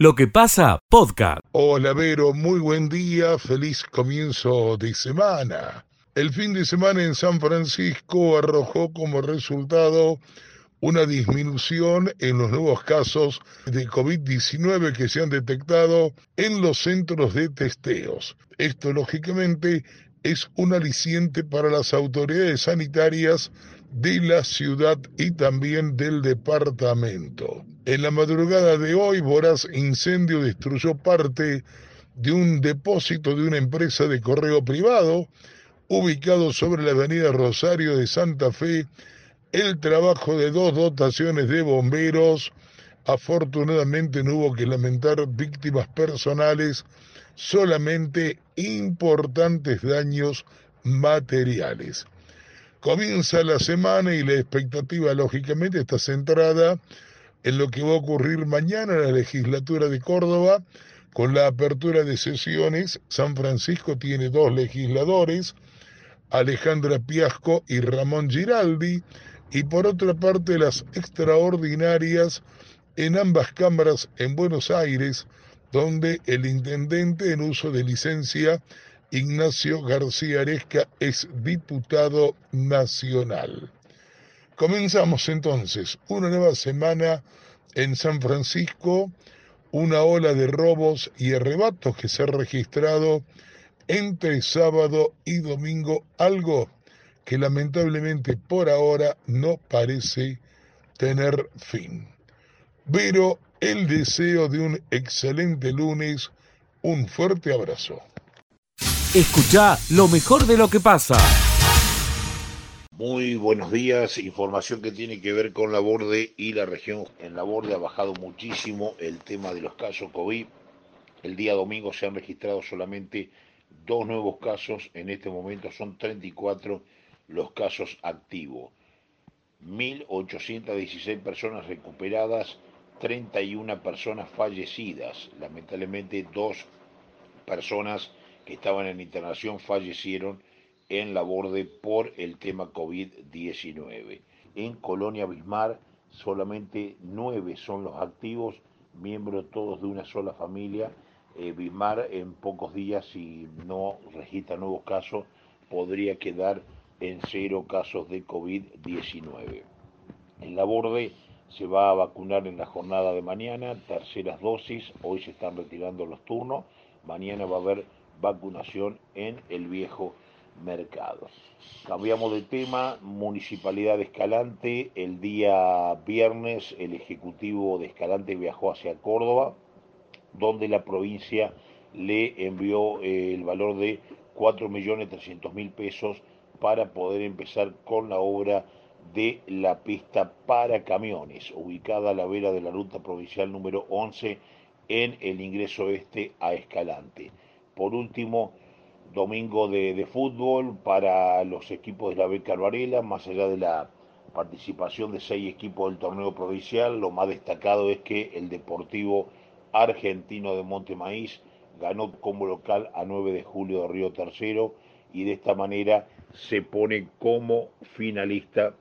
Lo que pasa, podcast. Hola Vero, muy buen día, feliz comienzo de semana. El fin de semana en San Francisco arrojó como resultado una disminución en los nuevos casos de COVID-19 que se han detectado en los centros de testeos. Esto lógicamente es un aliciente para las autoridades sanitarias de la ciudad y también del departamento. En la madrugada de hoy, voraz incendio destruyó parte de un depósito de una empresa de correo privado ubicado sobre la avenida Rosario de Santa Fe. El trabajo de dos dotaciones de bomberos afortunadamente no hubo que lamentar víctimas personales, solamente importantes daños materiales. Comienza la semana y la expectativa lógicamente está centrada en lo que va a ocurrir mañana en la legislatura de Córdoba con la apertura de sesiones. San Francisco tiene dos legisladores, Alejandra Piasco y Ramón Giraldi, y por otra parte las extraordinarias en ambas cámaras en Buenos Aires, donde el intendente en uso de licencia Ignacio García Aresca es diputado nacional. Comenzamos entonces una nueva semana en San Francisco, una ola de robos y arrebatos que se ha registrado entre sábado y domingo, algo que lamentablemente por ahora no parece tener fin. Pero el deseo de un excelente lunes, un fuerte abrazo. Escucha lo mejor de lo que pasa. Muy buenos días, información que tiene que ver con la borde y la región. En la borde ha bajado muchísimo el tema de los casos COVID. El día domingo se han registrado solamente dos nuevos casos, en este momento son 34 los casos activos. 1.816 personas recuperadas, 31 personas fallecidas. Lamentablemente dos personas que estaban en internación fallecieron en la borde por el tema COVID-19. En Colonia Bismar solamente nueve son los activos, miembros todos de una sola familia. Eh, en pocos días, si no registra nuevos casos, podría quedar en cero casos de COVID-19. En la borde se va a vacunar en la jornada de mañana, terceras dosis, hoy se están retirando los turnos, mañana va a haber vacunación en el viejo mercado. Cambiamos de tema, Municipalidad de Escalante, el día viernes el Ejecutivo de Escalante viajó hacia Córdoba, donde la provincia le envió eh, el valor de 4.300.000 pesos para poder empezar con la obra de la pista para camiones, ubicada a la vera de la ruta provincial número 11 en el ingreso este a Escalante. Por último, domingo de, fútbol para los equipos de la Beca Varela, más allá de la participación de seis equipos del torneo provincial, lo más destacado es que el Deportivo Argentino de Montemaíz ganó como local a 9 de julio de Río Tercero y de esta manera se pone como finalista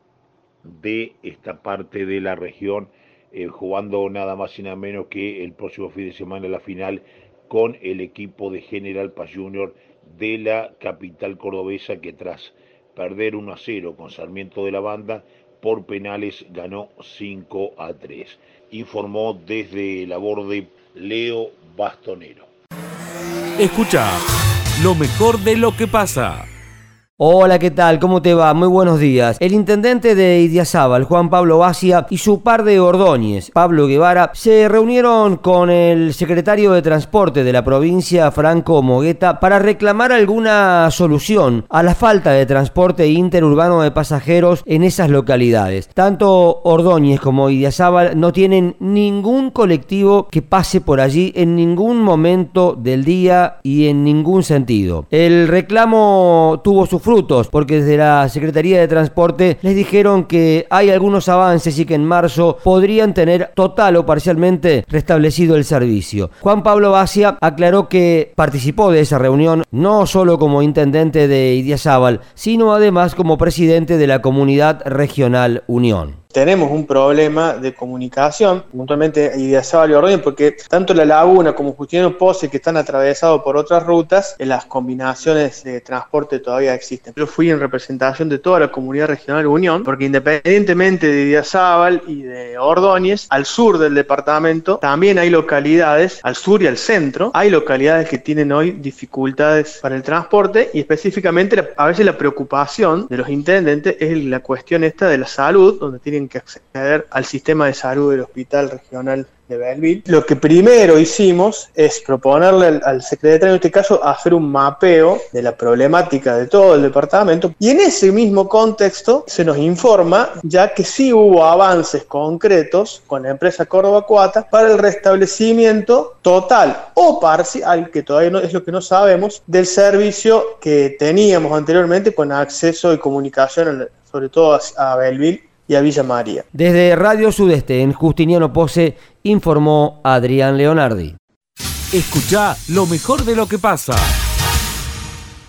de esta parte de la región, eh, jugando nada más y nada menos que el próximo fin de semana la final con el equipo de General Paz Junior de la capital cordobesa que tras perder 1 a 0 con Sarmiento de la Banda por penales ganó 5 a 3. Informó desde la borde Leo Bastonero. Escucha lo mejor de lo que pasa. Hola, ¿qué tal? ¿Cómo te va? Muy buenos días. El intendente de Idiazábal, Juan Pablo Bacia, y su par de Ordóñez, Pablo Guevara, se reunieron con el secretario de Transporte de la provincia, Franco Mogueta, para reclamar alguna solución a la falta de transporte interurbano de pasajeros en esas localidades. Tanto Ordóñez como Idiazábal no tienen ningún colectivo que pase por allí en ningún momento del día y en ningún sentido. El reclamo tuvo su frutos, porque desde la Secretaría de Transporte les dijeron que hay algunos avances y que en marzo podrían tener total o parcialmente restablecido el servicio. Juan Pablo Bacia aclaró que participó de esa reunión no solo como intendente de Idiazábal, sino además como presidente de la Comunidad Regional Unión tenemos un problema de comunicación, puntualmente y Ordóñez, porque tanto la laguna como Justiniano Pose, que están atravesados por otras rutas, en las combinaciones de transporte todavía existen. Yo fui en representación de toda la comunidad regional Unión, porque independientemente de Idiazábal y de Ordóñez, al sur del departamento también hay localidades, al sur y al centro, hay localidades que tienen hoy dificultades para el transporte y específicamente a veces la preocupación de los intendentes es la cuestión esta de la salud, donde tienen que acceder al sistema de salud del hospital regional de Belleville. Lo que primero hicimos es proponerle al, secretario, en este caso, hacer un mapeo de la problemática de todo el departamento y en ese mismo contexto se nos informa ya que sí hubo avances concretos con la empresa Córdoba Cuata para el restablecimiento total o parcial, que todavía no es lo que no sabemos, del servicio que teníamos anteriormente con acceso y comunicación sobre todo a Belleville y a Villa María. Desde Radio Sudeste, en Justiniano Pose, informó Adrián Leonardi. Escucha lo mejor de lo que pasa.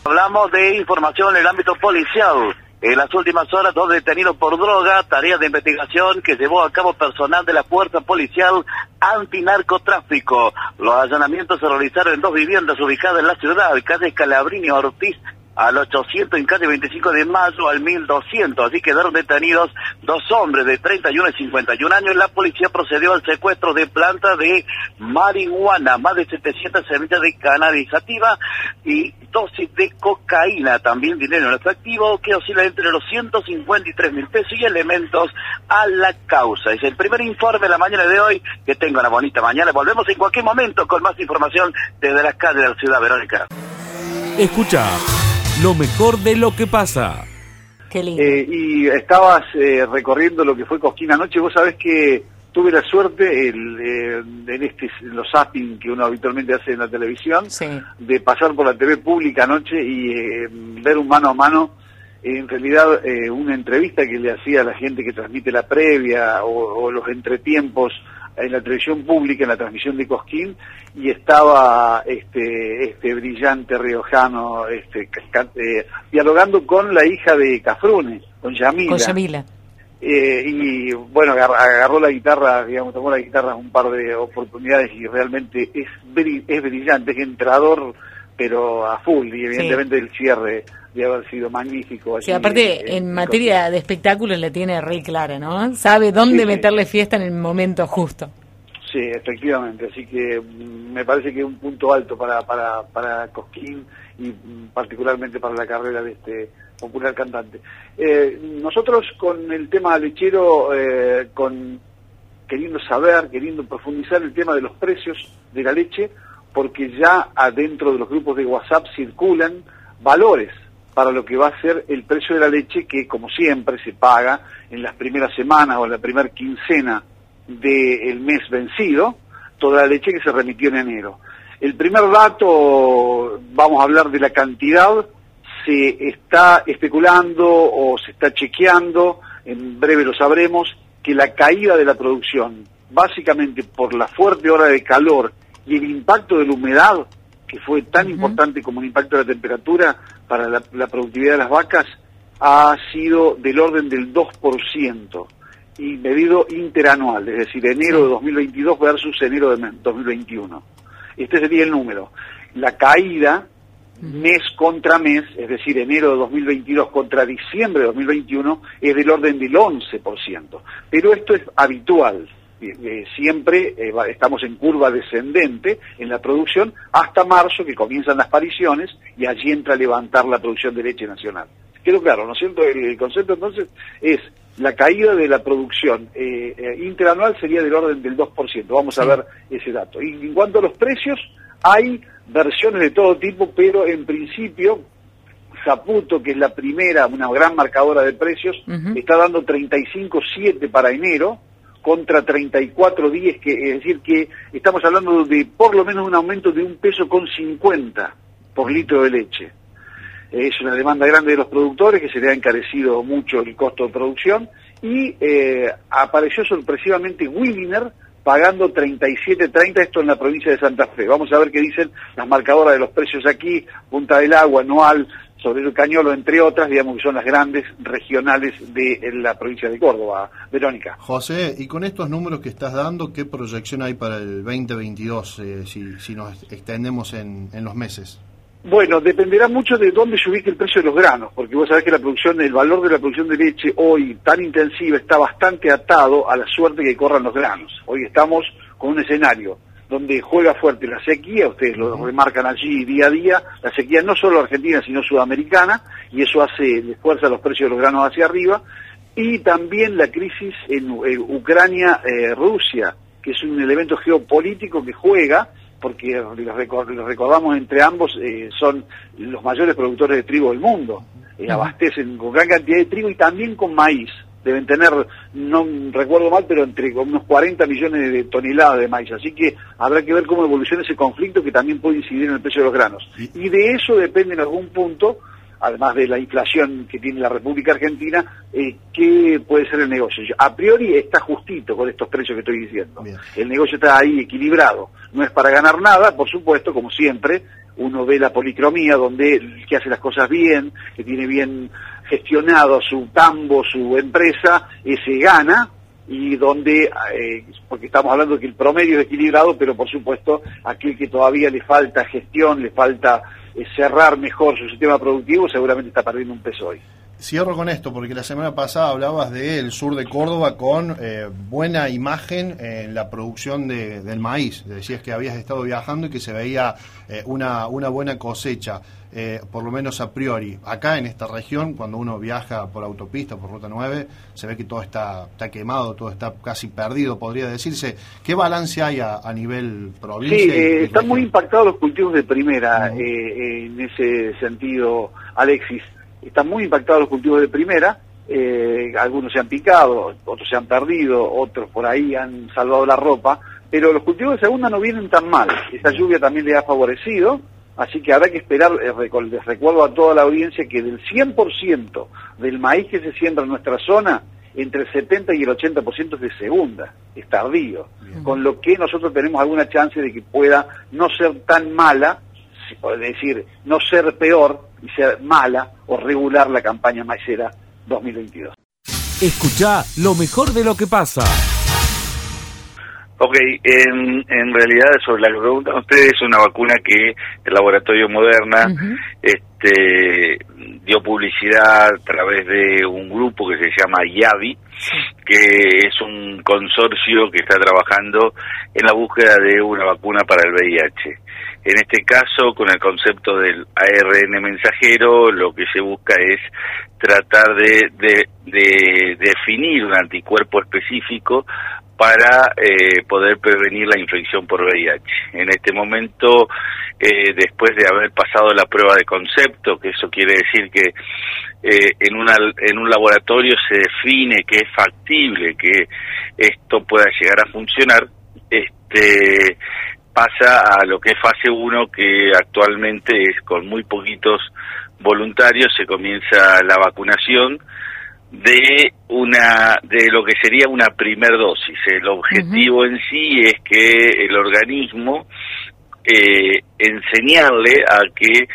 Hablamos de información en el ámbito policial. En las últimas horas, dos detenidos por droga, tarea de investigación que llevó a cabo personal de la Fuerza Policial Antinarcotráfico. Los allanamientos se realizaron en dos viviendas ubicadas en la ciudad, calle Calabrini Ortiz al 800 en calle 25 de mayo al 1200. Así quedaron detenidos dos hombres de 31 y 51 años. La policía procedió al secuestro de planta de marihuana, más de 700 semillas de canalizativa y dosis de cocaína. También dinero en efectivo que oscila entre los 153 mil pesos y elementos a la causa. Es el primer informe de la mañana de hoy. Que tenga una bonita mañana. Volvemos en cualquier momento con más información desde las calles de la ciudad Verónica. Escucha lo mejor de lo que pasa. Qué lindo. Eh, y estabas eh, recorriendo lo que fue Cosquín anoche. Vos sabés que tuve la suerte el, eh, en este los zapping que uno habitualmente hace en la televisión de pasar por la TV pública anoche y ver un mano a mano en realidad una entrevista que le hacía a la gente que transmite la previa o, o los entretiempos en la televisión pública, en la transmisión de Cosquín, y estaba este, este brillante riojano este, eh, dialogando con la hija de Cafrune, con Yamila. Con Yamila. Eh, y bueno, agarró, la guitarra, digamos, tomó la guitarra un par de oportunidades y realmente es, es brillante, es entrador, pero a full, y evidentemente el cierre de haber sido magnífico. Sí, aparte, en, materia de espectáculos le tiene re clara, ¿no? Sabe dónde meterle fiesta en el momento justo. Sí, efectivamente, así que mm, me parece que es un punto alto para, para, para Cosquín y mm, particularmente para la carrera de este popular cantante. Eh, nosotros con el tema lechero, eh, con queriendo saber, queriendo profundizar el tema de los precios de la leche, porque ya adentro de los grupos de WhatsApp circulan valores para lo que va a ser el precio de la leche que, como siempre, se paga en las primeras semanas o en la primera quincena del mes vencido, toda la leche que se remitió en enero. El primer dato, vamos a hablar de la cantidad, se está especulando o se está chequeando, en breve lo sabremos, que la caída de la producción, básicamente por la fuerte hora de calor y el impacto de la humedad, que fue tan importante como el impacto de la temperatura para la, productividad de las vacas, ha sido del orden del 2% y medido interanual, es decir, enero de 2022 versus enero de 2021. Este sería el número. La caída mes contra mes, es decir, enero de 2022 contra diciembre de 2021, es del orden del 11%. Pero esto es habitual. Eh, eh, siempre eh, estamos en curva descendente en la producción hasta marzo que comienzan las pariciones y allí entra a levantar la producción de leche nacional. Quedó claro, ¿no es cierto? El, concepto entonces es la caída de la producción interanual sería del orden del 2%. Vamos a ver ese dato. Y en cuanto a los precios, hay versiones de todo tipo, pero en principio Zaputo, que es la primera, una gran marcadora de precios, está dando 35.7 para enero, contra 34.10, que es decir que estamos hablando de por lo menos un aumento de un peso con 50 por litro de leche. Es una demanda grande de los productores que se le ha encarecido mucho el costo de producción y eh, apareció sorpresivamente Williner pagando 37.30, esto en la provincia de Santa Fe. Vamos a ver qué dicen las marcadoras de los precios aquí, Punta del Agua, Anual, sobre el Cañolo, entre otras, digamos que son las grandes regionales de la provincia de Córdoba. Verónica. José, y con estos números que estás dando, ¿qué proyección hay para el 2022 eh, si, si nos extendemos en, en los meses? Bueno, dependerá mucho de dónde se ubique el precio de los granos, porque vos sabés que la producción, el valor de la producción de leche hoy tan intensiva está bastante atado a la suerte que corran los granos. Hoy estamos con un escenario donde juega fuerte la sequía, ustedes lo remarcan allí día a día, la sequía no solo argentina, sino sudamericana, y eso hace, fuerza los precios de los granos hacia arriba, y también la crisis en, Ucrania-Rusia, que es un elemento geopolítico que juega, porque los, recordamos entre ambos, eh, son los mayores productores de trigo del mundo, eh, abastecen con gran cantidad de trigo y también con maíz deben tener, no recuerdo mal, pero entre unos 40 millones de toneladas de maíz. Así que habrá que ver cómo evoluciona ese conflicto que también puede incidir en el precio de los granos. Y de eso depende en algún punto, además de la inflación que tiene la República Argentina, eh, qué puede ser el negocio. A priori está justito con estos precios que estoy diciendo. El negocio está ahí equilibrado. No es para ganar nada, por supuesto, como siempre, uno ve la policromía donde el que hace las cosas bien, que tiene bien gestionado su tambo, su empresa, ese gana, y donde, eh, porque estamos hablando que el promedio es equilibrado, pero por supuesto aquel que todavía le falta gestión, le falta eh, cerrar mejor su sistema productivo, seguramente está perdiendo un peso hoy. Cierro con esto, porque la semana pasada hablabas del sur de Córdoba con eh, buena imagen en la producción de, del maíz. Decías que habías estado viajando y que se veía eh, una, una buena cosecha, eh, por lo menos a priori. Acá en esta región, cuando uno viaja por autopista, por Ruta 9, se ve que todo está, está quemado, todo está casi perdido, podría decirse. ¿Qué balance hay a, nivel provincia? Sí, están muy impactados los cultivos de primera en ese sentido, Alexis están muy impactados los cultivos de primera, eh, algunos se han picado, otros se han perdido, otros por ahí han salvado la ropa, pero los cultivos de segunda no vienen tan mal. Esta lluvia también le ha favorecido, así que habrá que esperar, eh, les recuerdo a toda la audiencia que del 100% del maíz que se siembra en nuestra zona, entre el 70 y el 80% es de segunda, es tardío, con lo que nosotros tenemos alguna chance de que pueda no ser tan mala, es decir, no ser peor y ser mala o regular la campaña maicera 2022. Escucha lo mejor de lo que pasa. Ok, en, en realidad sobre la que preguntan ustedes es una vacuna que el laboratorio Moderna este, dio publicidad a través de un grupo que se llama YAVI, que es un consorcio que está trabajando en la búsqueda de una vacuna para el VIH. En este caso, con el concepto del ARN mensajero, lo que se busca es tratar de, de, definir un anticuerpo específico para eh, poder prevenir la infección por VIH. En este momento, eh, después de haber pasado la prueba de concepto, que eso quiere decir que eh, en, una, en un laboratorio se define que es factible que esto pueda llegar a funcionar, este, pasa a lo que es fase 1, que actualmente es con muy poquitos voluntarios, se comienza la vacunación de una de lo que sería una primer dosis. El objetivo en sí es que el organismo eh, enseñarle a que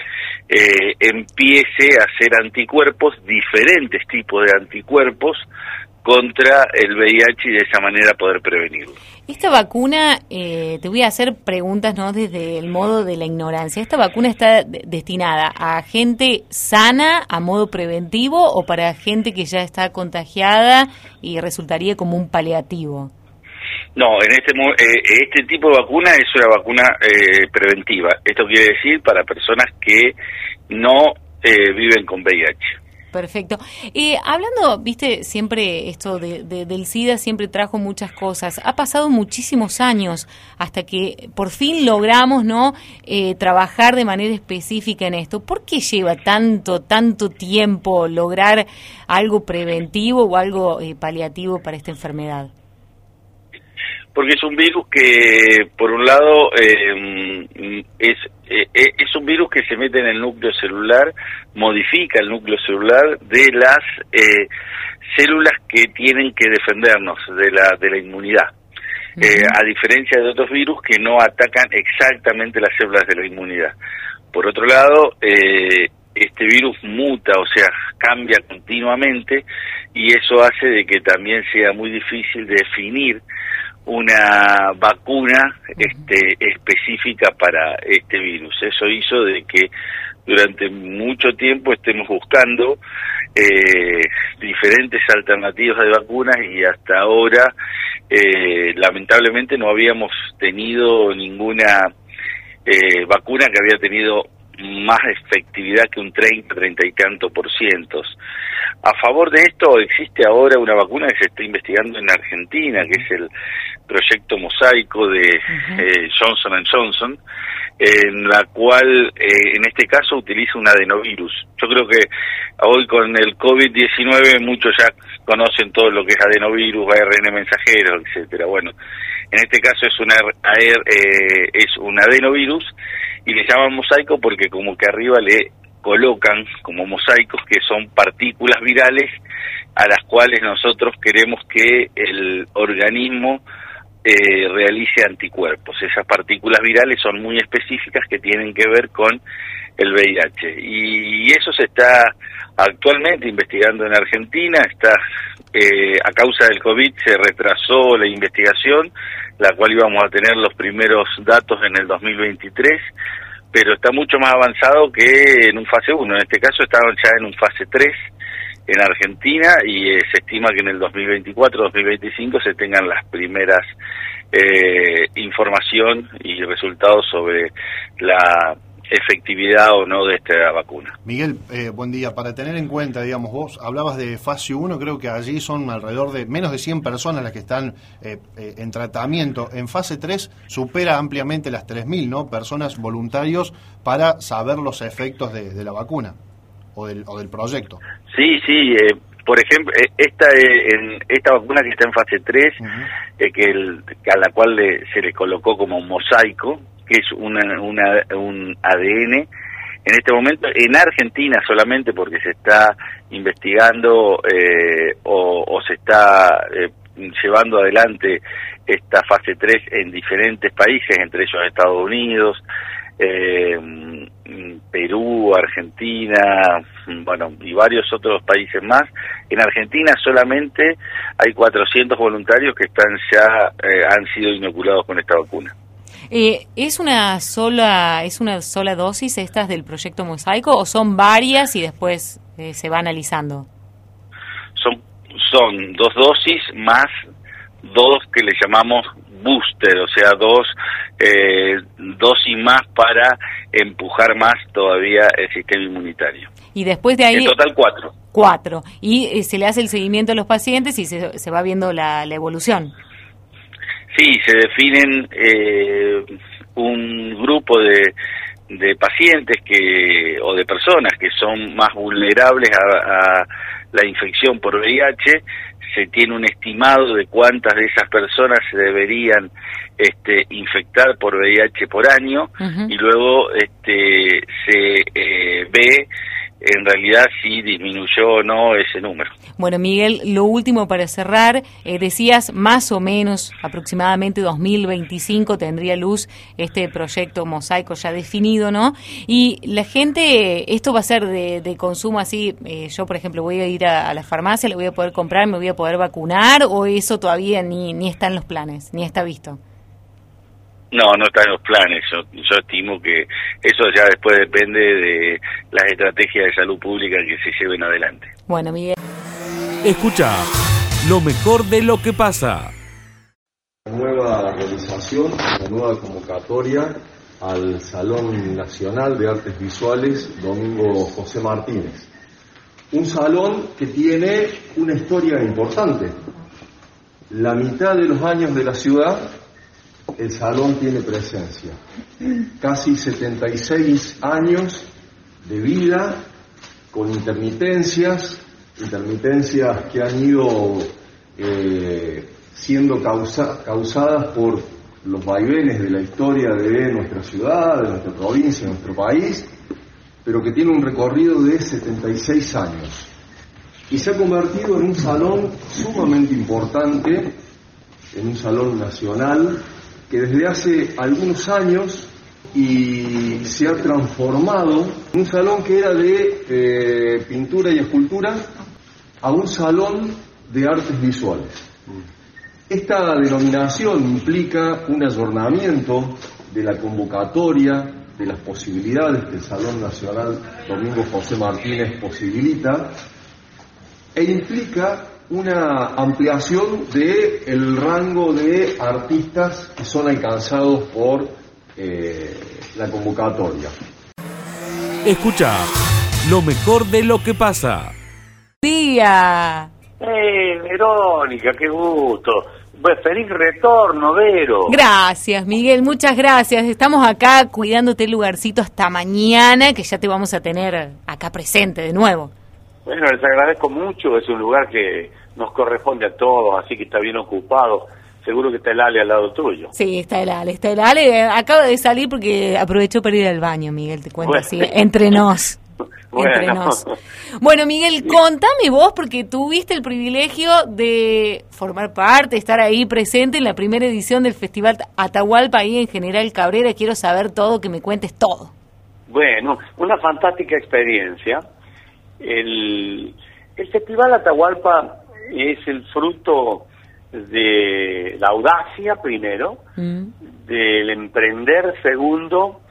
eh, empiece a hacer anticuerpos, diferentes tipos de anticuerpos, contra el VIH y de esa manera poder prevenirlo. Esta vacuna, eh, te voy a hacer preguntas no desde el modo de la ignorancia. ¿Esta vacuna está destinada a gente sana, a modo preventivo, o para gente que ya está contagiada y resultaría como un paliativo? No, en este eh, este tipo de vacuna es una vacuna eh, preventiva. Esto quiere decir para personas que no viven con VIH. Perfecto. Eh, hablando, viste, siempre esto de, del SIDA siempre trajo muchas cosas. Ha pasado muchísimos años hasta que por fin logramos, ¿no? Eh, trabajar de manera específica en esto. ¿Por qué lleva tanto, tanto tiempo lograr algo preventivo o algo eh, paliativo para esta enfermedad? porque es un virus que, por un lado, eh, es, eh, es un virus que se mete en el núcleo celular, modifica el núcleo celular de las eh, células que tienen que defendernos de la, de la inmunidad. a diferencia de otros virus que no atacan exactamente las células de la inmunidad. Por otro lado, este virus muta, o sea, cambia continuamente y eso hace de que también sea muy difícil definir una vacuna este, específica para este virus. Eso hizo de que durante mucho tiempo estemos buscando eh, diferentes alternativas de vacunas y hasta ahora eh, lamentablemente no habíamos tenido ninguna eh, vacuna que había tenido más efectividad que un 30, 30 y tanto por cientos. A favor de esto existe ahora una vacuna que se está investigando en Argentina, que es el proyecto mosaico de eh, Johnson Johnson, en la cual eh, en este caso utiliza un adenovirus. Yo creo que hoy con el COVID-19 muchos ya conocen todo lo que es adenovirus, ARN mensajero, etcétera. Bueno, en este caso es un, eh, es un adenovirus y le llaman mosaico porque como que arriba le colocan como mosaicos que son partículas virales a las cuales nosotros queremos que el organismo eh, realice anticuerpos. Esas partículas virales son muy específicas que tienen que ver con el VIH. Y eso se está actualmente investigando en Argentina, está eh, a causa del COVID se retrasó la investigación, la cual íbamos a tener los primeros datos en el 2023, pero está mucho más avanzado que en un fase 1, en este caso estaban ya en un fase 3 en Argentina y eh, se estima que en el 2024-2025 se tengan las primeras eh, información y resultados sobre la efectividad o no de esta vacuna. Miguel, eh, buen día. Para tener en cuenta, digamos, vos hablabas de fase 1, creo que allí son alrededor de menos de 100 personas las que están eh, eh, en tratamiento. En fase 3 supera ampliamente las 3.000, ¿no? Personas voluntarios para saber los efectos de, la vacuna o del, o del proyecto. Sí, sí. por ejemplo, esta en, esta vacuna que está en fase 3, que, el, a la cual se le colocó como un mosaico, que es una, un ADN. En este momento, en Argentina solamente porque se está investigando eh, o, se está eh, llevando adelante esta fase 3 en diferentes países, entre ellos Estados Unidos, eh, Perú, Argentina, bueno, y varios otros países más. En Argentina solamente hay 400 voluntarios que están ya han sido inoculados con esta vacuna. Eh, ¿Es una sola es una sola dosis estas del proyecto Mosaico o son varias y después eh, se va analizando? Son son dos dosis más dos que le llamamos booster, o sea, dos eh, dosis más para empujar más todavía el sistema inmunitario. Y después de ahí... En total cuatro. Cuatro. Y eh, se le hace el seguimiento a los pacientes y se, se va viendo la, la evolución. Sí, se definen eh, un grupo de, de pacientes que o de personas que son más vulnerables a, la infección por VIH se tiene un estimado de cuántas de esas personas se deberían este, infectar por VIH por año y luego este, se eh, ve en realidad si disminuyó o no ese número. Bueno, Miguel, lo último para cerrar, eh, decías más o menos aproximadamente 2025 tendría luz este proyecto mosaico ya definido, ¿no? Y la gente, esto va a ser de, consumo así, eh, yo por ejemplo voy a ir a, la farmacia, le voy a poder comprar, me voy a poder vacunar o eso todavía ni, ni está en los planes, ni está visto. No, no está en los planes. Yo, estimo que eso ya después depende de las estrategias de salud pública que se lleven adelante. Bueno, Miguel. Escucha lo mejor de lo que pasa. Nueva realización, la nueva convocatoria al Salón Nacional de Artes Visuales Domingo José Martínez. Un salón que tiene una historia importante. La mitad de los años de la ciudad el salón tiene presencia. Casi 76 años de vida con intermitencias, intermitencias que han ido eh, siendo causadas por los vaivenes de la historia de nuestra ciudad, de nuestra provincia, de nuestro país, pero que tiene un recorrido de 76 años. Y se ha convertido en un salón sumamente importante, en un salón nacional, que desde hace algunos años y se ha transformado un salón que era de eh, pintura y escultura a un salón de artes visuales. Esta denominación implica un ayornamiento de la convocatoria, de las posibilidades que el Salón Nacional Domingo José Martínez posibilita, e implica una ampliación del el rango de artistas que son alcanzados por eh, la convocatoria. Escucha lo mejor de lo que pasa. Día. Eh, Verónica, qué gusto. Pues feliz retorno, Vero. Gracias, Miguel, muchas gracias. Estamos acá cuidándote el lugarcito hasta mañana, que ya te vamos a tener acá presente de nuevo. Bueno, les agradezco mucho, es un lugar que nos corresponde a todos, así que está bien ocupado. Seguro que está el Ale al lado tuyo. Sí, está el Ale, está el Ale. Acaba de salir porque aprovechó para ir al baño, Miguel, te cuento Bueno. así, entre nos. Entre Bueno. nos. Bueno, Miguel, contame vos, porque tuviste el privilegio de formar parte, estar ahí presente en la primera edición del Festival Atahualpa ahí en General Cabrera. Quiero saber todo, que me cuentes todo. Bueno, una fantástica experiencia. El, el Festival Atahualpa es el fruto de la audacia, primero, del emprender, segundo,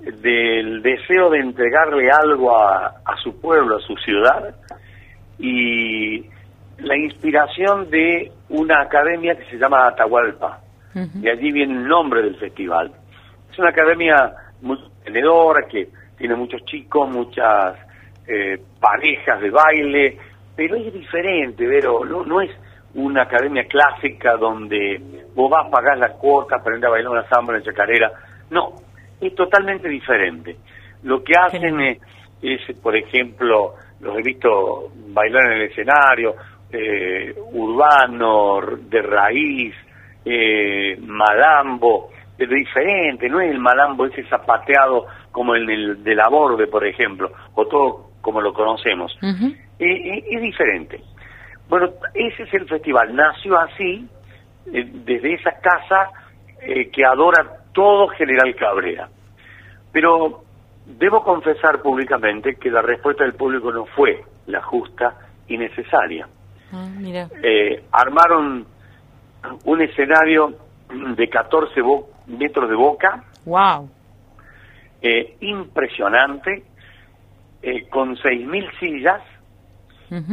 del deseo de entregarle algo a, a su pueblo, a su ciudad, y la inspiración de una academia que se llama Atahualpa. De allí viene el nombre del festival. Es una academia muy tenedora, que tiene muchos chicos, muchas eh, parejas de baile, pero es diferente, Vero, no, no es una academia clásica donde vos vas a pagar la cuota, aprender a bailar una samba, una chacarera. No, es totalmente diferente. Lo que hacen es, es, por ejemplo, los he visto bailar en el escenario, eh, urbano, de raíz, eh, malambo, pero diferente, no es el malambo ese zapateado como el del, de la borde, por ejemplo, o todo como lo conocemos. Eh, es diferente. Bueno, ese es el festival. Nació así, eh, desde esa casa eh, que adora todo General Cabrera. Pero debo confesar públicamente que la respuesta del público no fue la justa y necesaria. Ah, mira. Eh, armaron un escenario de 14 bo- metros de boca, Wow. eh, impresionante, eh, con 6.000 sillas,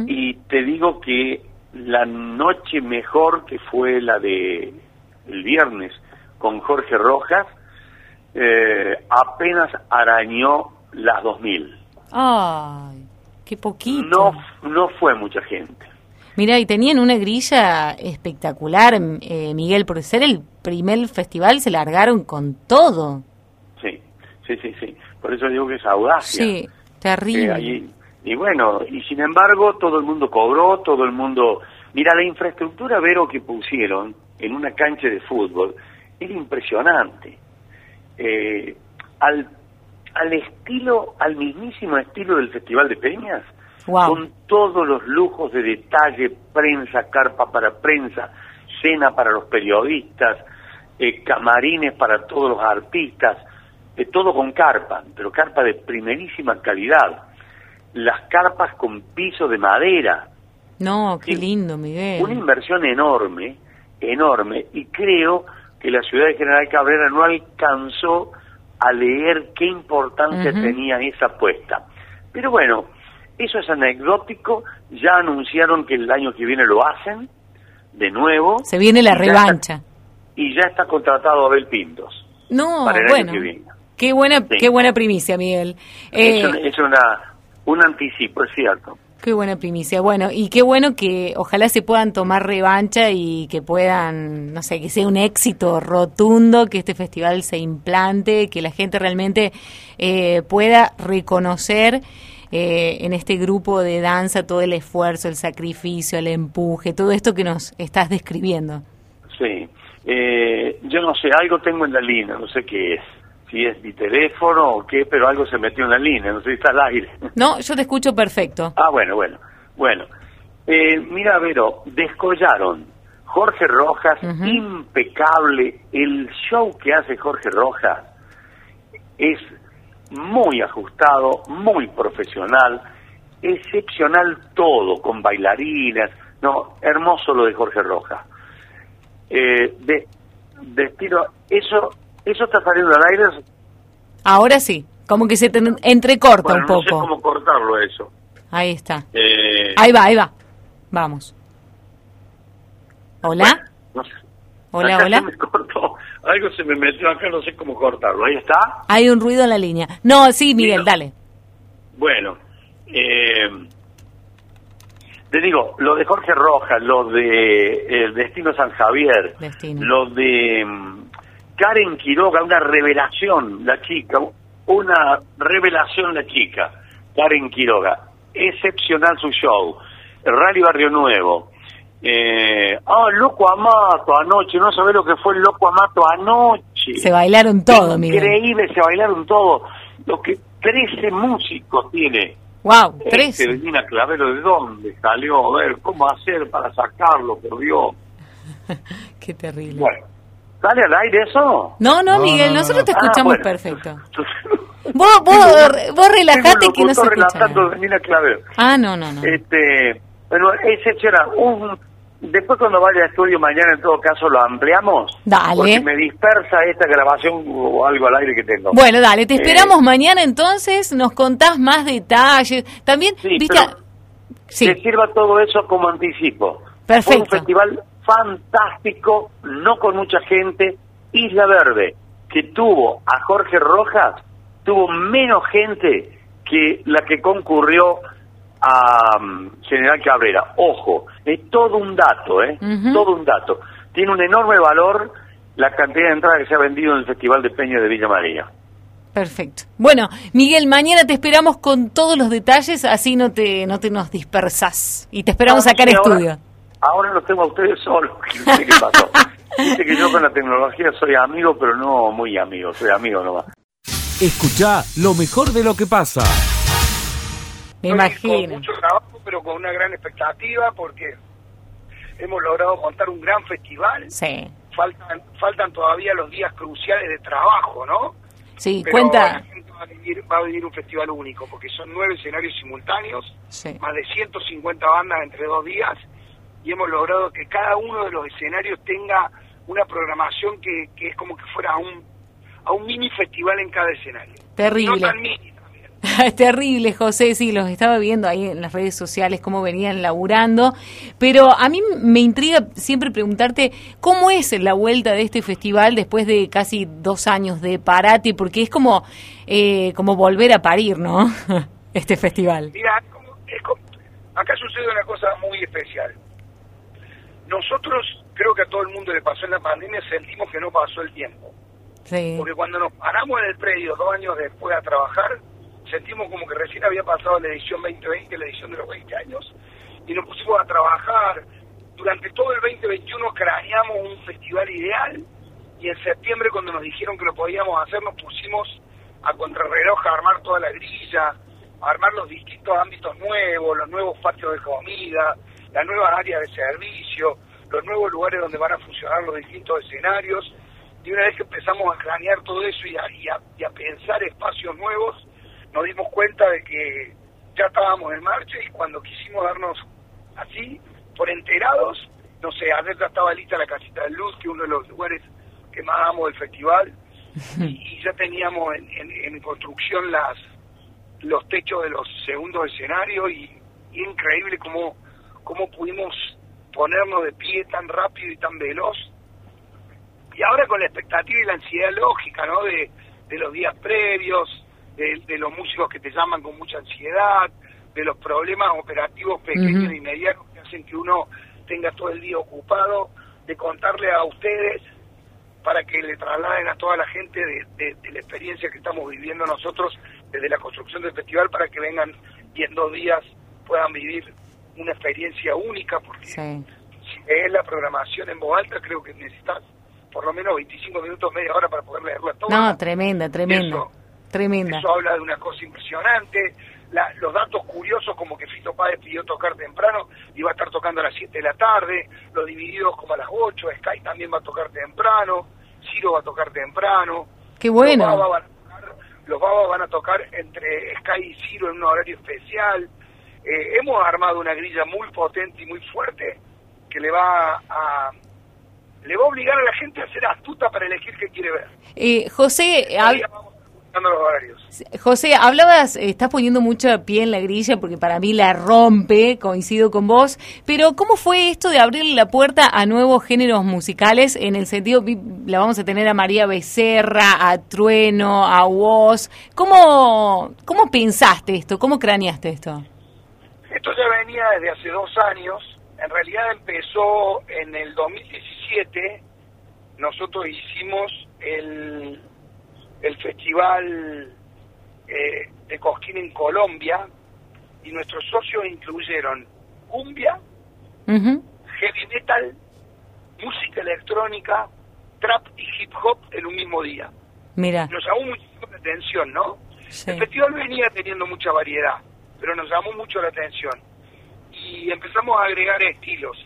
y te digo que la noche mejor que fue la de el viernes con Jorge Rojas, eh, apenas arañó las 2.000. Ay, qué poquito. No, no fue mucha gente. Mira, y tenían una grilla espectacular, eh, Miguel, por ser el primer festival se largaron con todo. Sí, sí, sí, sí. Por eso digo que es audacia. Sí, terrible. Eh, y bueno, y sin embargo todo el mundo cobró, todo el mundo... Mira, la infraestructura, Vero, que pusieron en una cancha de fútbol era impresionante. Eh, al, al estilo, al mismísimo estilo del Festival de Peñas, Wow. con todos los lujos de detalle, prensa, carpa para prensa, cena para los periodistas, eh, camarines para todos los artistas, eh, todo con carpa, pero carpa de primerísima calidad. Las carpas con piso de madera, No, qué lindo, Miguel. una inversión enorme, enorme, y creo que la ciudad de General Cabrera no alcanzó a leer qué importancia tenía esa apuesta. Pero bueno, eso es anecdótico, ya anunciaron que el año que viene lo hacen, de nuevo. Se viene la y ya revancha. está- y ya está contratado Abel Pintos No, para el bueno. año que viene. Qué buena, Sí. qué buena primicia, Miguel. Eh, es una, un anticipo, es cierto. Qué buena primicia. Bueno, y qué bueno que ojalá se puedan tomar revancha y que puedan, no sé, que sea un éxito rotundo, que este festival se implante, que la gente realmente eh, pueda reconocer eh, en este grupo de danza todo el esfuerzo, el sacrificio, el empuje, todo esto que nos estás describiendo. Sí. Eh, yo no sé, algo tengo en la línea, no sé qué es. Si es mi teléfono o qué, pero algo se metió en la línea, no sé si está al aire. No, yo te escucho perfecto. Ah, bueno, bueno. Bueno, eh, mira, Vero, descollaron. Jorge Rojas, impecable. El show que hace Jorge Rojas es muy ajustado, muy profesional, excepcional todo, con bailarinas, no, hermoso lo de Jorge Rojas. Eh, de, destino, eso, eso está saliendo al aire. Ahora sí, como que se te entrecorta Bueno, un no sé poco. cómo cortarlo eso. Ahí está. Eh, Ahí va, ahí va. Vamos. Hola. no sé. Hola, Acá hola. se me cortó. Algo se me metió acá, no sé cómo cortarlo. Ahí está. Hay un ruido en la línea. No, sí, Miguel, dale. Bueno, eh, te digo, lo de Jorge Rojas, lo de el Destino San Javier, Destino. lo de mm, Karen Quiroga, una revelación, la chica, una revelación la chica, Karen Quiroga, excepcional su show, Rally Barrio Nuevo. Eh, ah, Loco Amato anoche, no sabés lo que fue el Loco Amato anoche. Se bailaron todo, Miguel. Increíble, se bailaron todo. Lo que 13 músicos tiene. Wow, Este, tres. Delfina Clavero, ¿de dónde salió? A ver, ¿cómo hacer para sacarlo? Por Dios. Qué terrible. Bueno, ¿sale al aire eso? No, no, Miguel, nosotros te Ah, escuchamos bueno. perfecto. Vos, vos, vos relajate que no se escucha. Ah, no, no, no. Este, bueno, excepcional. Un, después cuando vaya a estudio mañana, en todo caso, lo ampliamos. Dale. Porque me dispersa esta grabación o algo al aire que tengo. Bueno, dale, te Eh, esperamos mañana entonces, nos contás más detalles. También, Sí, viste, pero Sí. que sirva todo eso como anticipo. Perfecto. Fue un festival fantástico, no con mucha gente. Isla Verde, que tuvo a Jorge Rojas, tuvo menos gente que la que concurrió a mm, General Cabrera. Ojo, es todo un dato, ¿eh? Todo un dato. Tiene un enorme valor la cantidad de entradas que se ha vendido en el Festival de Peña de Villa María. perfecto. Bueno, Miguel, mañana te esperamos con todos los detalles, así no te, no te nos dispersás. Y te esperamos No, acá en ahora- estudio. Ahora los tengo a ustedes solos. No sé qué pasó. Dice que yo con la tecnología soy amigo, pero no muy amigo. Soy amigo nomás. Escucha lo mejor de lo que pasa. Me Con imagino. mucho trabajo, pero con una gran expectativa porque hemos logrado montar un gran festival. Sí. Faltan, faltan todavía los días cruciales de trabajo, ¿no? Sí, Pero cuenta. la gente va a, vivir, va a vivir un festival único porque son nueve escenarios simultáneos, Sí. más de 150 bandas entre dos días y hemos logrado que cada uno de los escenarios tenga una programación que, que es como que fuera a un, a un mini festival en cada escenario. Terrible. No tan mini. Es terrible, José, sí, los estaba viendo ahí en las redes sociales, cómo venían laburando, pero a mí me intriga siempre preguntarte cómo es la vuelta de este festival después de casi dos años de parate, porque es como, eh, como volver a parir, ¿no? Este festival. Mira, es como- es como- acá sucede una cosa muy especial. Nosotros, creo que a todo el mundo le pasó en la pandemia, sentimos que no pasó el tiempo. Sí. Porque cuando nos paramos en el predio dos años después a trabajar, sentimos como que recién había pasado la edición 2020, la edición de los 20 años, y nos pusimos a trabajar. Durante todo el 2021 craneamos un festival ideal, y en septiembre cuando nos dijeron que lo podíamos hacer, nos pusimos a contrarreloj a armar toda la grilla, a armar los distintos ámbitos nuevos, los nuevos patios de comida, las nuevas áreas de servicio, los nuevos lugares donde van a funcionar los distintos escenarios. Y una vez que empezamos a cranear todo eso y a, y a- y a pensar espacios nuevos, nos dimos cuenta de que ya estábamos en marcha y cuando quisimos darnos así, por enterados, no sé, ayer ya estaba lista la casita de luz, que es uno de los lugares que más amo del festival, y, ya teníamos en, en- en construcción las los techos de los segundos escenarios y, y increíble cómo, cómo pudimos ponernos de pie tan rápido y tan veloz. Y ahora con la expectativa y la ansiedad lógica, ¿no? De, de los días previos, de, de los músicos que te llaman con mucha ansiedad, de los problemas operativos pequeños Ujú. y inmediatos que hacen que uno tenga todo el día ocupado, de contarle a ustedes para que le trasladen a toda la gente de, de- de la experiencia que estamos viviendo nosotros desde la construcción del festival para que vengan y en dos días puedan vivir una experiencia única porque Sí. si es la programación en voz alta creo que necesitas por lo menos 25 minutos, media hora para poder leerla toda. No, tremenda, tremenda. Eso- Tremenda. Eso habla de una cosa impresionante. La- los datos curiosos, como que Fito Páez pidió tocar temprano y va a estar tocando a las 7 de la tarde. Los divididos como a las 8. Sky también va a tocar temprano. Ciro va a tocar temprano. Qué bueno. Los babas van a tocar entre Sky y Ciro en un horario especial. Eh, hemos armado una grilla muy potente y muy fuerte que le va a le va a obligar a la gente a ser astuta para elegir qué quiere ver. Eh, José, horarios. José, hablabas, eh, estás poniendo mucho pie en la grilla porque para mí la rompe, coincido con vos, pero ¿cómo fue esto de abrirle la puerta a nuevos géneros musicales en el sentido, la vamos a tener a María Becerra, a Trueno, a Woz, ¿cómo, cómo pensaste esto? ¿Cómo craneaste esto? Esto ya venía desde hace dos años. En realidad empezó en el 2017. Nosotros hicimos el, el festival eh, de Cosquín en Colombia y nuestros socios incluyeron cumbia, heavy metal, música electrónica, trap y hip hop en un mismo día. Mira, Nos llamó muchísimo la atención, ¿no? Sí. El festival venía teniendo mucha variedad, pero nos llamó mucho la atención. Y empezamos a agregar estilos.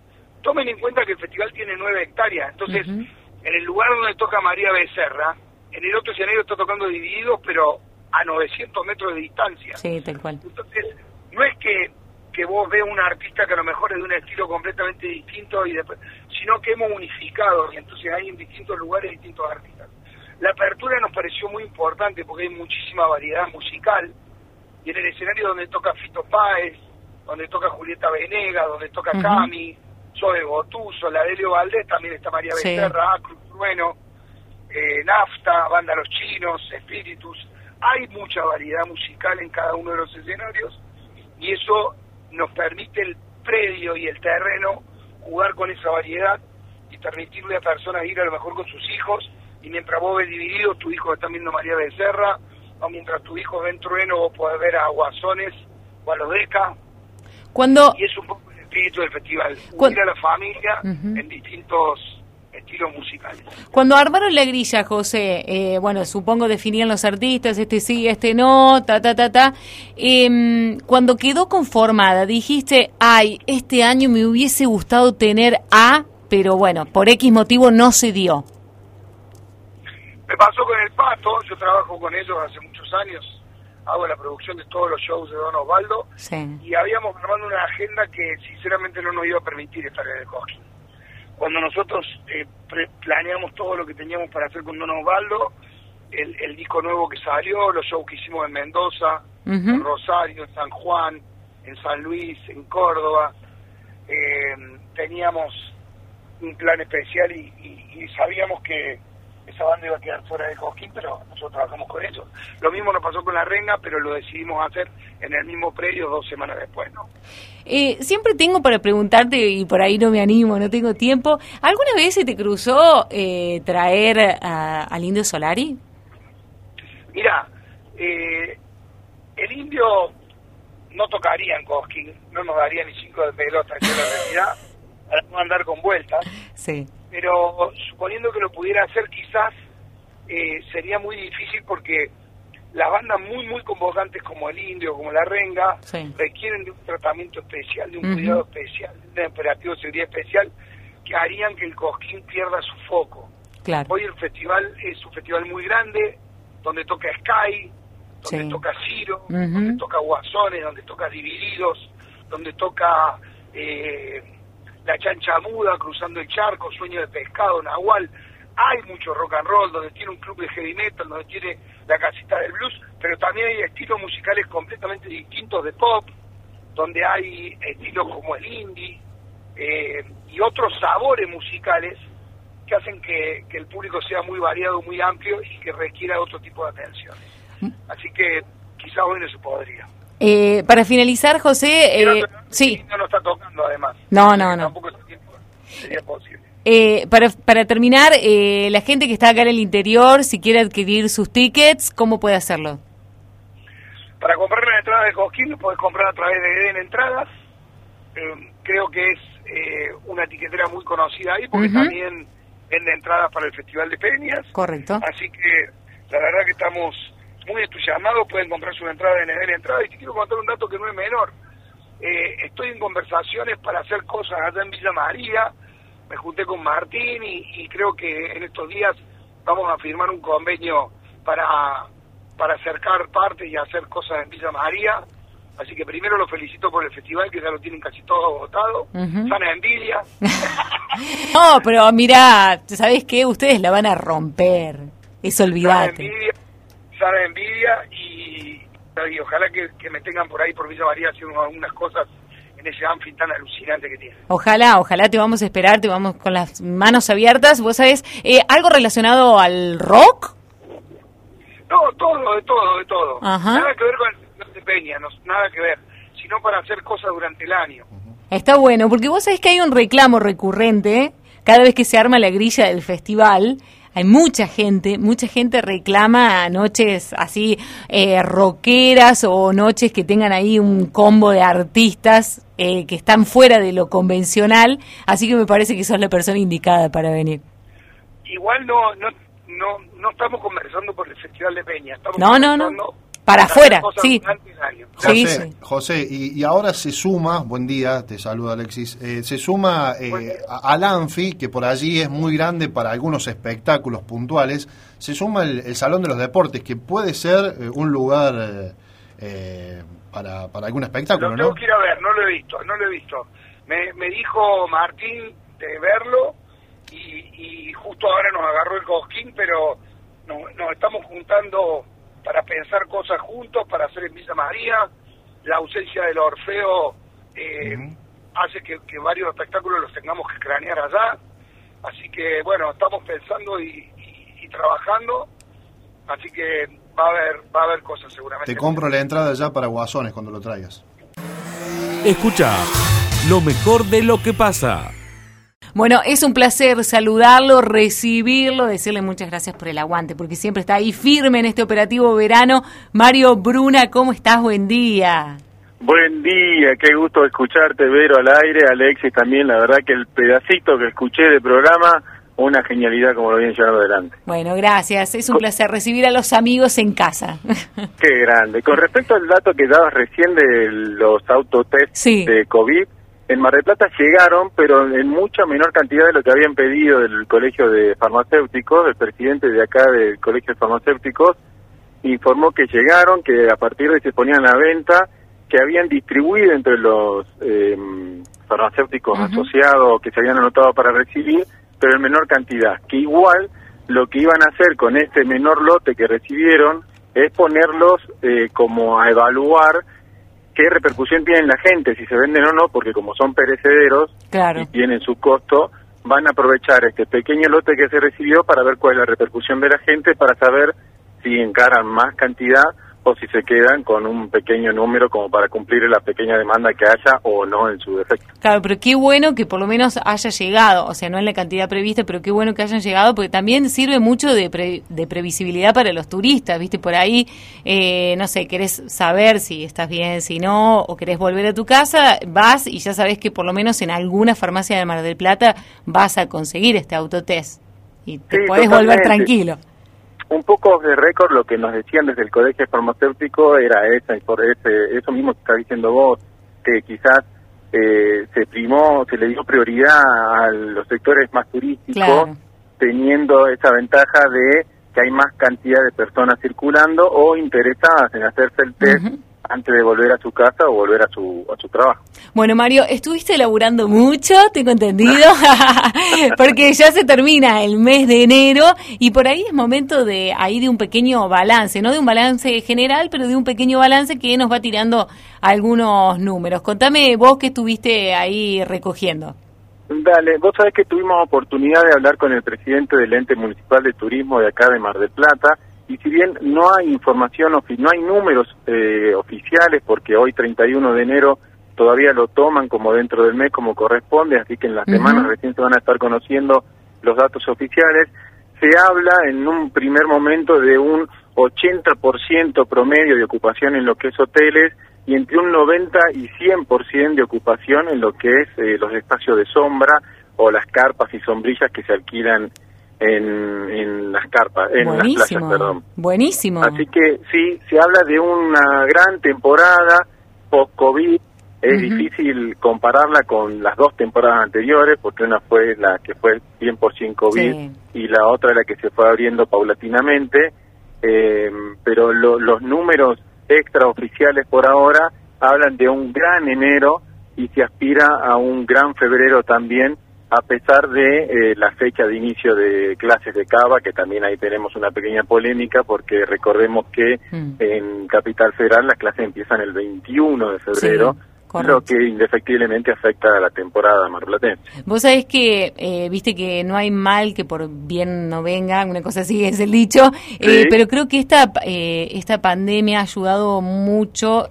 Tomen en cuenta que el festival tiene nueve hectáreas, entonces en el lugar donde toca María Becerra, en el otro escenario está tocando divididos, pero a 900 metros de distancia. sí, tal cual. Entonces, no es que, que vos veas un artista que a lo mejor es de un estilo completamente distinto, y después, sino que hemos unificado, y entonces hay en distintos lugares distintos artistas. La apertura nos pareció muy importante porque hay muchísima variedad musical, y en el escenario donde toca Fito Páez, donde toca Julieta Venegas, donde toca. Cami, Zoe Gotuso, la Delio Valdés, también está María Sí. Becerra, Acru Trueno, eh, Nafta, Banda Los Chinos, Espíritus. Hay mucha variedad musical en cada uno de los escenarios y eso nos permite el predio y el terreno jugar con esa variedad y permitirle a personas ir a lo mejor con sus hijos y mientras vos ves dividido, tu hijo está viendo María Becerra o mientras tu hijo ve en Trueno vos podés ver a Guasones o a los Deca Cuando, y es un poco el espíritu del festival, unir a la familia en distintos estilos musicales. cuando armaron la grilla, José, eh, bueno, supongo definían los artistas, este sí, este no, ta, ta, ta, ta. Em, cuando quedó conformada, dijiste, ay, este año me hubiese gustado tener A, pero bueno, por X motivo no se dio. Me pasó con el Pato, yo trabajo con ellos hace muchos años, hago la producción de todos los shows de Don Osvaldo Sí. y habíamos armado una agenda que sinceramente no nos iba a permitir estar en el Cosquín. Cuando nosotros eh, pre- planeamos todo lo que teníamos para hacer con Don Osvaldo, el, el disco nuevo que salió, los shows que hicimos en Mendoza, en Rosario, en San Juan, en San Luis, en Córdoba, eh, teníamos un plan especial y, y- y sabíamos que esa banda iba a quedar fuera de Cosquín, pero nosotros trabajamos con ellos. Lo mismo nos pasó con La Renga, pero lo decidimos hacer en el mismo predio dos semanas después, ¿no? Eh, siempre tengo para preguntarte, y por ahí no me animo, no tengo tiempo, ¿alguna vez se te cruzó eh, traer a- al Indio Solari? Mira, eh, el indio no tocaría en Cosquín, no nos daría ni cinco de pelota, es la realidad, para no andar con vueltas. Sí. Pero suponiendo que lo pudiera hacer quizás eh, sería muy difícil porque las bandas muy muy convocantes como el Indio, como la Renga, Sí. requieren de un tratamiento especial, de un cuidado especial, de un operativo de seguridad especial que harían que el Cosquín pierda su foco. Claro. Hoy el festival es un festival muy grande, donde toca Sky, donde Sí. toca Ciro, donde toca Guasones, donde toca Divididos, donde toca eh, La Chancha Muda, Cruzando el Charco, Sueño de Pescado, Nahual. Hay mucho rock and roll, donde tiene un club de heavy metal, donde tiene la casita del blues, pero también hay estilos musicales completamente distintos de pop, donde hay estilos como el indie eh, y otros sabores musicales que hacen que, que el público sea muy variado, muy amplio y que requiera otro tipo de atención. Así que quizás hoy no se podría. Eh, para finalizar, José, eh, sí, No nos está tocando además. No, no, no. Tampoco sería posible. eh, para, para terminar, eh, la gente que está acá en el interior, si quiere adquirir sus tickets, ¿cómo puede hacerlo? Para comprar la entrada de Cosquín lo podés comprar a través de Eden Entradas. Eh, creo que es eh, una etiquetera muy conocida ahí porque Ujú. también vende entradas para el Festival de Peñas. Correcto. Así que la verdad que estamos muy entusiasmados, pueden comprar su entrada en Eden Entrada. Y te quiero contar un dato que no es menor. Eh, estoy en conversaciones para hacer cosas allá en Villa María. Me junté con Martín y, y creo que en estos días vamos a firmar un convenio para para acercar parte y hacer cosas en Villa María. Así que primero lo felicito por el festival, que ya lo tienen casi todo agotado. Ujú. Sana envidia. No, pero mira, ¿sabes qué? Ustedes la van a romper. Eso sana olvídate. envidia, sana envidia y, y ojalá que, que me tengan por ahí por Villa María haciendo algunas cosas en ese anfi tan alucinante que tiene. Ojalá, ojalá te vamos a esperar, te vamos con las manos abiertas. ¿Vos sabés eh, algo relacionado al rock? No, todo, de todo, de todo. Ajá. Nada que ver con el de Peña, no, nada que ver, sino para hacer cosas durante el año. Está bueno, porque vos sabés que hay un reclamo recurrente cada vez que se arma la grilla del festival. Hay mucha gente, mucha gente reclama noches así eh, rockeras o noches que tengan ahí un combo de artistas eh, que están fuera de lo convencional. Así que me parece que sos la persona indicada para venir. Igual no, no, no, no estamos conversando por el Festival de Peña, estamos No, no, no. Para afuera, sí. el año. José, José y, y ahora se suma, buen día, te saluda Alexis, eh, se suma eh, al Anfi, que por allí es muy grande para algunos espectáculos puntuales, se suma el, el Salón de los Deportes, que puede ser eh, un lugar eh, para, para algún espectáculo, Lo ¿no? tengo que ir a ver, no lo he visto, no lo he visto. Me, me dijo Martín de verlo y, y justo ahora nos agarró el cosquín, pero nos, nos estamos juntando para pensar cosas juntos, para hacer en Villa María. La ausencia del Orfeo eh, hace que, que varios espectáculos los tengamos que cranear allá. Así que bueno, estamos pensando y, y- y trabajando. Así que va a haber va a haber cosas seguramente. Te compro la entrada ya para Guasones cuando lo traigas. Escucha lo mejor de lo que pasa. Bueno, es un placer saludarlo, recibirlo, decirle muchas gracias por el aguante, porque siempre está ahí firme en este operativo verano. Mario Bruna, ¿cómo estás? Buen día. Buen día, qué gusto escucharte, Vero, al aire, Alexis también, la verdad que el pedacito que escuché de programa, una genialidad como lo vienen llevando adelante. Bueno, gracias. Es un placer recibir a los amigos en casa. Qué grande. Con respecto al dato que dabas recién de los autotest de COVID, en Mar del Plata llegaron, pero en mucha menor cantidad de lo que habían pedido del Colegio de Farmacéuticos, el presidente de acá del Colegio de Farmacéuticos informó que llegaron, que a partir de ahí se ponían a la venta, que habían distribuido entre los eh, farmacéuticos asociados que se habían anotado para recibir, pero en menor cantidad. Que igual lo que iban a hacer con este menor lote que recibieron es ponerlos eh, como a evaluar qué repercusión tienen la gente, si se venden o no, porque como son perecederos Claro. y tienen su costo, van a aprovechar este pequeño lote que se recibió para ver cuál es la repercusión de la gente, para saber si encaran más cantidad o si se quedan con un pequeño número como para cumplir la pequeña demanda que haya o no en su defecto. Claro, pero qué bueno que por lo menos haya llegado, o sea, no en la cantidad prevista, pero qué bueno que hayan llegado, porque también sirve mucho de, pre- de previsibilidad para los turistas, ¿viste? Por ahí, eh, no sé, querés saber si estás bien, si no, o querés volver a tu casa, vas y ya sabes que por lo menos en alguna farmacia de Mar del Plata vas a conseguir este autotest. Y te Sí, podés volver totalmente. tranquilo. Un poco de récord lo que nos decían desde el colegio farmacéutico era esa, por ese, eso mismo que está diciendo vos, que quizás eh, se primó, se le dio prioridad a los sectores más turísticos, Claro. teniendo esa ventaja de que hay más cantidad de personas circulando o interesadas en hacerse el test antes de volver a su casa o volver a su, a su trabajo. Bueno, Mario, estuviste laburando mucho, tengo entendido, porque ya se termina el mes de enero y por ahí es momento de ahí de un pequeño balance, no de un balance general, pero de un pequeño balance que nos va tirando algunos números. Contame vos que estuviste ahí recogiendo. Dale, vos sabés que tuvimos oportunidad de hablar con el presidente del ente municipal de turismo de acá de Mar del Plata y si bien no hay información, no hay números eh, oficiales porque hoy 31 de enero todavía lo toman como dentro del mes como corresponde, así que en las semanas recién se van a estar conociendo los datos oficiales, se habla en un primer momento de un 80% promedio de ocupación en lo que es hoteles y entre un 90 y 100% de ocupación en lo que es eh, los espacios de sombra o las carpas y sombrillas que se alquilan en, en las carpas, en las playas, Buenísimo, perdón. buenísimo. Así que sí, se habla de una gran temporada post-COVID. Es difícil compararla con las dos temporadas anteriores, porque una fue la que fue 100% COVID Sí. y la otra la que se fue abriendo paulatinamente. eh, pero los números extraoficiales por ahora hablan de un gran enero y se aspira a un gran febrero también, a pesar de eh, la fecha de inicio de clases de Cava, que también ahí tenemos una pequeña polémica, porque recordemos que mm. en Capital Federal las clases empiezan el 21 de febrero. Lo que indefectiblemente afecta a la temporada marplatense. Vos sabés que, eh, viste que no hay mal que por bien no venga, una cosa así es el dicho, eh, pero creo que esta, eh, esta pandemia ha ayudado mucho,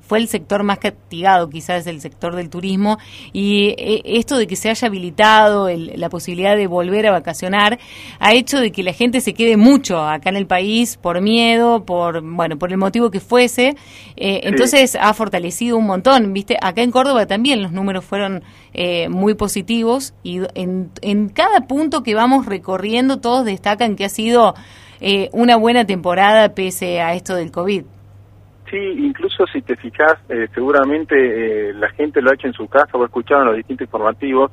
fue el sector más castigado quizás el sector del turismo, y esto de que se haya habilitado la posibilidad de volver a vacacionar, ha hecho de que la gente se quede mucho acá en el país por miedo, por, bueno, por el motivo que fuese, entonces ha fortalecido un montón ¿viste? Acá en Córdoba también los números fueron eh, muy positivos y en, en, cada punto que vamos recorriendo todos destacan que ha sido eh, una buena temporada pese a esto del COVID. Sí, incluso si te fijas, eh, seguramente la gente lo ha hecho en su casa o ha escuchado en los distintos informativos.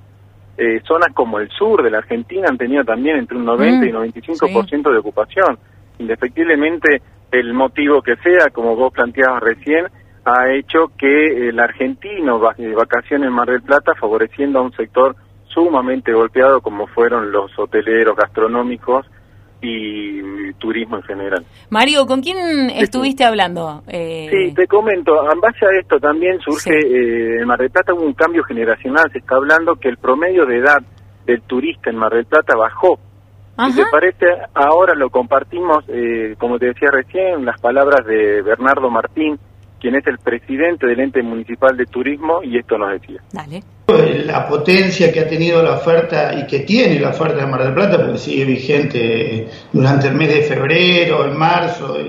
zonas como el sur de la Argentina han tenido también entre un 90 y 95% mm, ciento de ocupación. Indefectiblemente, el motivo que sea, como vos planteabas recién, ha hecho que el argentino vacaciones en Mar del Plata favoreciendo a un sector sumamente golpeado como fueron los hoteleros gastronómicos y turismo en general. Mario, ¿con quién estuviste hablando? Eh... Sí, te comento, en base a esto también surge, eh, en Mar del Plata hubo un cambio generacional, se está hablando que el promedio de edad del turista en Mar del Plata bajó. Y te parece, ahora lo compartimos, eh, como te decía recién, las palabras de Bernardo Martín, quien es el presidente del ente municipal de turismo, y esto nos decía. La potencia que ha tenido la oferta y que tiene la oferta de Mar del Plata, porque sigue vigente durante el mes de febrero, en marzo,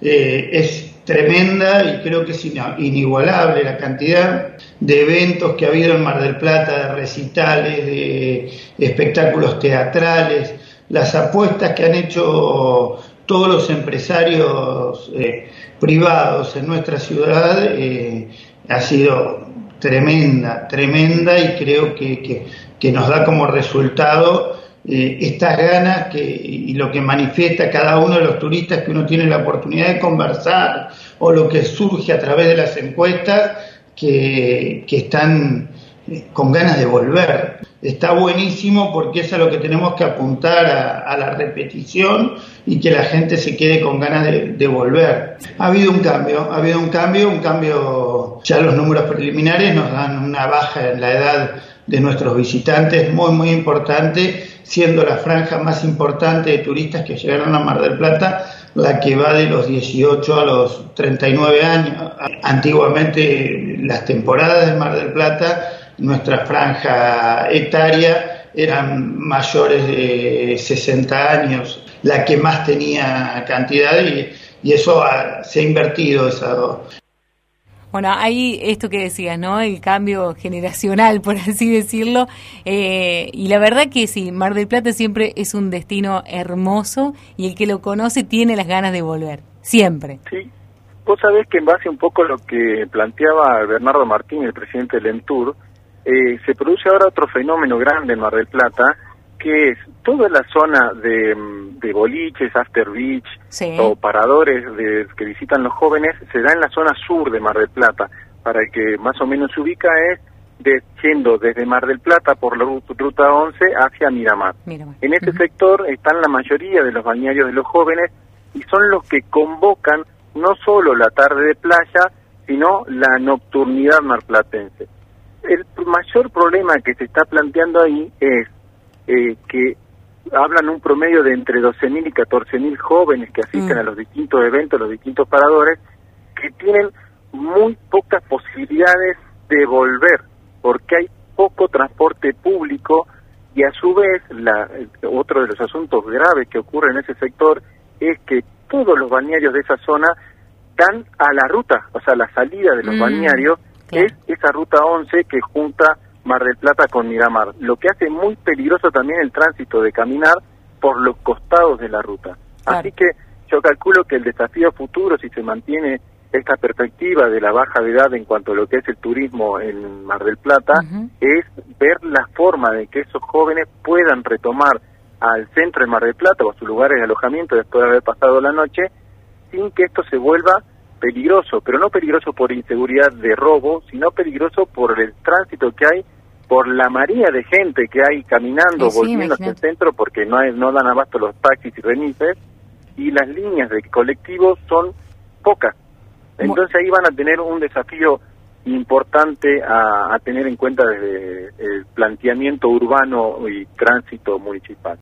eh, es tremenda y creo que es inigualable la cantidad de eventos que ha habido en Mar del Plata, de recitales, de espectáculos teatrales, las apuestas que han hecho todos los empresarios. Eh, privados en nuestra ciudad eh, ha sido tremenda, tremenda y creo que, que, nos da como resultado eh, estas ganas que, y lo que manifiesta cada uno de los turistas que uno tiene la oportunidad de conversar o lo que surge a través de las encuestas que, que están eh, con ganas de volver. Está buenísimo porque es a lo que tenemos que apuntar a, la repetición y que la gente se quede con ganas de, volver. Ha habido un cambio, ha habido un cambio, un cambio, ya los números preliminares nos dan una baja en la edad de nuestros visitantes muy, muy importante, siendo la franja más importante de turistas que llegaron a Mar del Plata la que va de los 18 a los 39 años. Antiguamente las temporadas de Mar del Plata nuestra franja etaria eran mayores de 60 años, la que más tenía cantidad y, eso se ha invertido esa bueno, ahí esto que decías, ¿no? El cambio generacional, por así decirlo. Eh, y la verdad que sí, Mar del Plata siempre es un destino hermoso y el que lo conoce tiene las ganas de volver, siempre. Sí, vos sabés que en base un poco a lo que planteaba Bernardo Martín, el presidente del ENTUR, eh, se produce ahora otro fenómeno grande en Mar del Plata, que es toda la zona de, de boliches, after beach o paradores de, que visitan los jóvenes, se da en la zona sur de Mar del Plata. Para el que más o menos se ubica es de, yendo desde Mar del Plata por la ruta 11 hacia Miramar. En ese sector están la mayoría de los balnearios de los jóvenes y son los que convocan no solo la tarde de playa, sino la nocturnidad marplatense el mayor problema que se está planteando ahí es eh, que hablan un promedio de entre 12.000 y 14.000 jóvenes que asisten mm. a los distintos eventos, los distintos paradores, que tienen muy pocas posibilidades de volver, porque hay poco transporte público y a su vez la, otro de los asuntos graves que ocurre en ese sector es que todos los balnearios de esa zona dan a la ruta, o sea, la salida de los mm. balnearios es esa ruta 11 que junta Mar del Plata con Miramar, lo que hace muy peligroso también el tránsito de caminar por los costados de la ruta. Así que yo calculo que el desafío futuro, si se mantiene esta perspectiva de la baja de edad en cuanto a lo que es el turismo en Mar del Plata, es ver la forma de que esos jóvenes puedan retomar al centro de Mar del Plata o a sus lugares de alojamiento después de haber pasado la noche, sin que esto se vuelva peligroso, pero no peligroso por inseguridad de robo, sino peligroso por el tránsito que hay, por la maría de gente que hay caminando, volviendo hacia el centro, porque no, hay, no dan abasto los taxis y remises, y las líneas de colectivos son pocas. Entonces ahí van a tener un desafío importante a, tener en cuenta desde el planteamiento urbano y tránsito municipal.